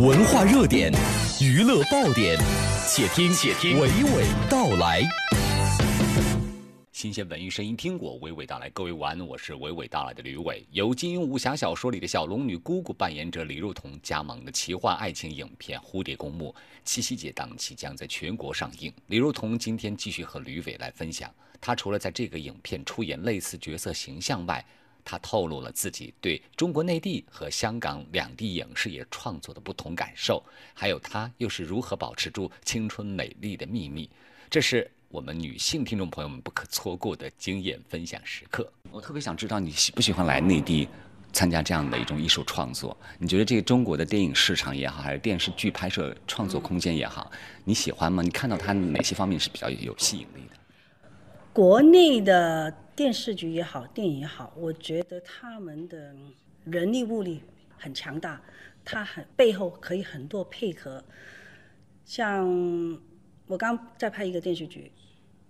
文化热点，娱乐爆点，且听且听娓娓道来。新鲜文艺声音，听我娓娓道来。各位晚安，我是娓娓道来的吕伟。由金庸武侠小说里的小龙女姑姑扮演者李若彤加盟的奇幻爱情影片《蝴蝶公墓》，七夕节档期将在全国上映。李若彤今天继续和吕伟来分享，她除了在这个影片出演类似角色形象外，她透露了自己对中国内地和香港两地影视业创作的不同感受，还有他又是如何保持住青春美丽的秘密。这是。我们女性听众朋友们不可错过的经验分享时刻。我特别想知道你喜不喜欢来内地参加这样的一种艺术创作？你觉得这个中国的电影市场也好，还是电视剧拍摄创作空间也好，你喜欢吗？你看到它哪些方面是比较有吸引力的？国内的电视剧也好，电影也好，我觉得他们的人力物力很强大，它很背后可以很多配合，像我刚在拍一个电视剧。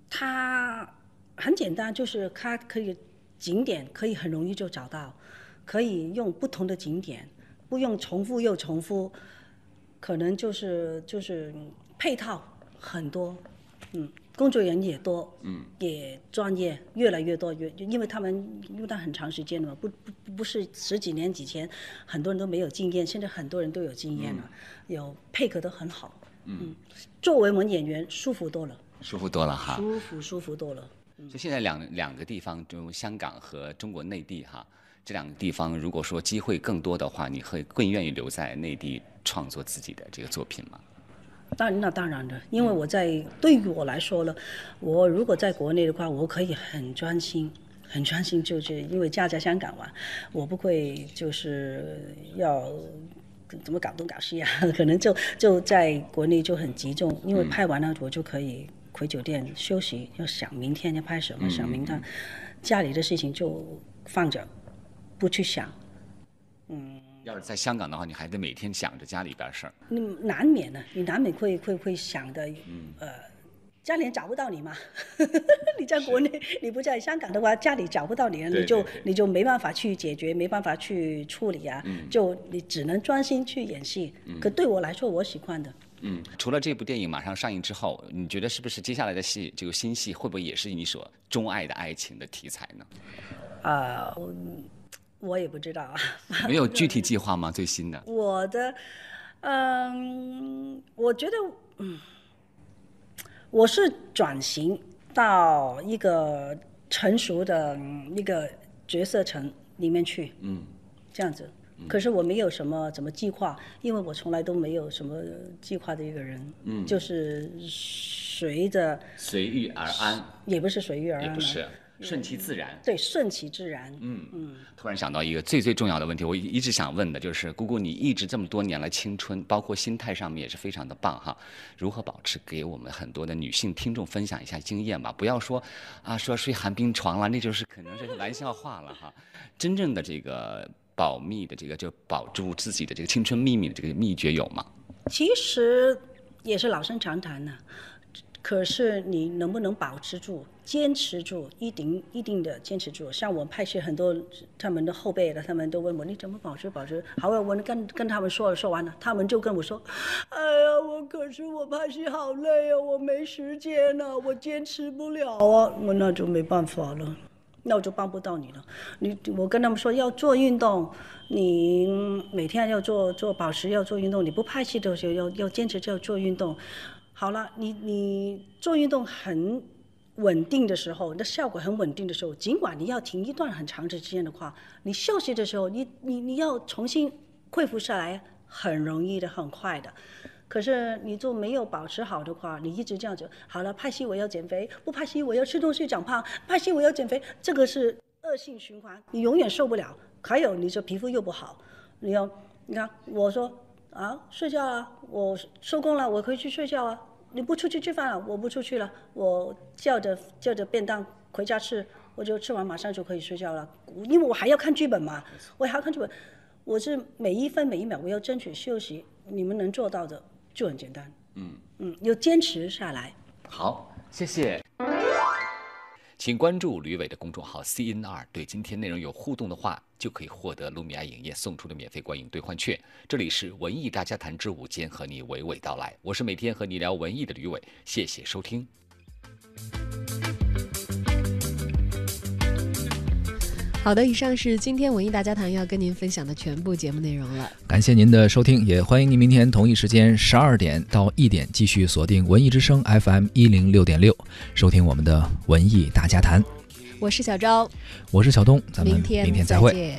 它很简单，就是它可以景点可以很容易就找到，可以用不同的景点，不用重复又重复，可能就是就是配套很多，嗯，工作人员也多，嗯，也专业，越来越多，越因为他们用到很长时间了嘛，不不不是十几年以前，很多人都没有经验，现在很多人都有经验了，有配合的很好，嗯，作为我们演员舒服多了。舒服多了哈，舒服舒服多了。就现在两两个地方，就香港和中国内地哈，这两个地方，如果说机会更多的话，你会更愿意留在内地创作自己的这个作品吗？当那当然的，因为我在对于我来说呢，我如果在国内的话，我可以很专心，很专心，就是因为家在香港嘛，我不会就是要怎么搞东搞西啊，可能就就在国内就很集中，因为拍完了我就可以。回酒店休息，要想明天要拍什么，想明天家里的事情就放着，不去想。嗯，要是在香港的话，你还得每天想着家里边事儿。你难免的，你难免会会会想的。嗯。呃，家里人找不到你嘛？你在国内，你不在香港的话，家里找不到你，你就你就没办法去解决，没办法去处理啊。嗯。就你只能专心去演戏。嗯。可对我来说，我喜欢的。嗯，除了这部电影马上上映之后，你觉得是不是接下来的戏，这个新戏会不会也是你所钟爱的爱情的题材呢？啊，我也不知道啊。没有具体计划吗？最新的？我的，嗯，我觉得，嗯，我是转型到一个成熟的一个角色层里面去，嗯，这样子。可是我没有什么怎么计划，因为我从来都没有什么计划的一个人，嗯，就是随着随遇而安，也不是随遇而安，也不是顺其自然，对，顺其自然，嗯嗯。突然想到一个最最重要的问题，我一直想问的就是，姑姑，你一直这么多年来青春，包括心态上面也是非常的棒哈，如何保持？给我们很多的女性听众分享一下经验吧，不要说啊说睡寒冰床了，那就是可能是玩笑话了哈，真正的这个。保密的这个就保住自己的这个青春秘密的这个秘诀有吗？其实也是老生常谈呢。可是你能不能保持住、坚持住，一定一定的坚持住。像我拍戏很多，他们的后辈的，他们都问我你怎么保持保持？好，我跟跟他们说说完了，他们就跟我说：“哎呀，我可是我拍戏好累啊，我没时间啊，我坚持不了啊。”我那就没办法了。那我就帮不到你了。你我跟他们说要做运动，你每天要做做保持要做运动。你不拍戏的时候要要坚持就要做运动。好了，你你做运动很稳定的时候，那效果很稳定的时候，尽管你要停一段很长的时间的话，你休息的时候，你你你要重新恢复下来，很容易的，很快的。可是你就没有保持好的话，你一直这样子，好了，拍戏我要减肥，不拍戏我要吃东西长胖，拍戏我要减肥，这个是恶性循环，你永远受不了。还有你这皮肤又不好，你要，你看我说啊，睡觉了，我收工了，我可以去睡觉啊。你不出去吃饭了，我不出去了，我叫着叫着便当回家吃，我就吃完马上就可以睡觉了，因为我还要看剧本嘛，我还要看剧本，我是每一分每一秒我要争取休息，你们能做到的。就很简单，嗯嗯，要坚持下来。好，谢谢。请关注吕伟的公众号 CNR。对今天内容有互动的话，就可以获得卢米亚影业送出的免费观影兑换券。这里是文艺大家谈之午间，和你娓娓道来。我是每天和你聊文艺的吕伟，谢谢收听。好的，以上是今天文艺大家谈要跟您分享的全部节目内容了。感谢您的收听，也欢迎您明天同一时间十二点到一点继续锁定文艺之声 FM 一零六点六，收听我们的文艺大家谈。我是小昭，我是小东，咱们明天明天再会。见。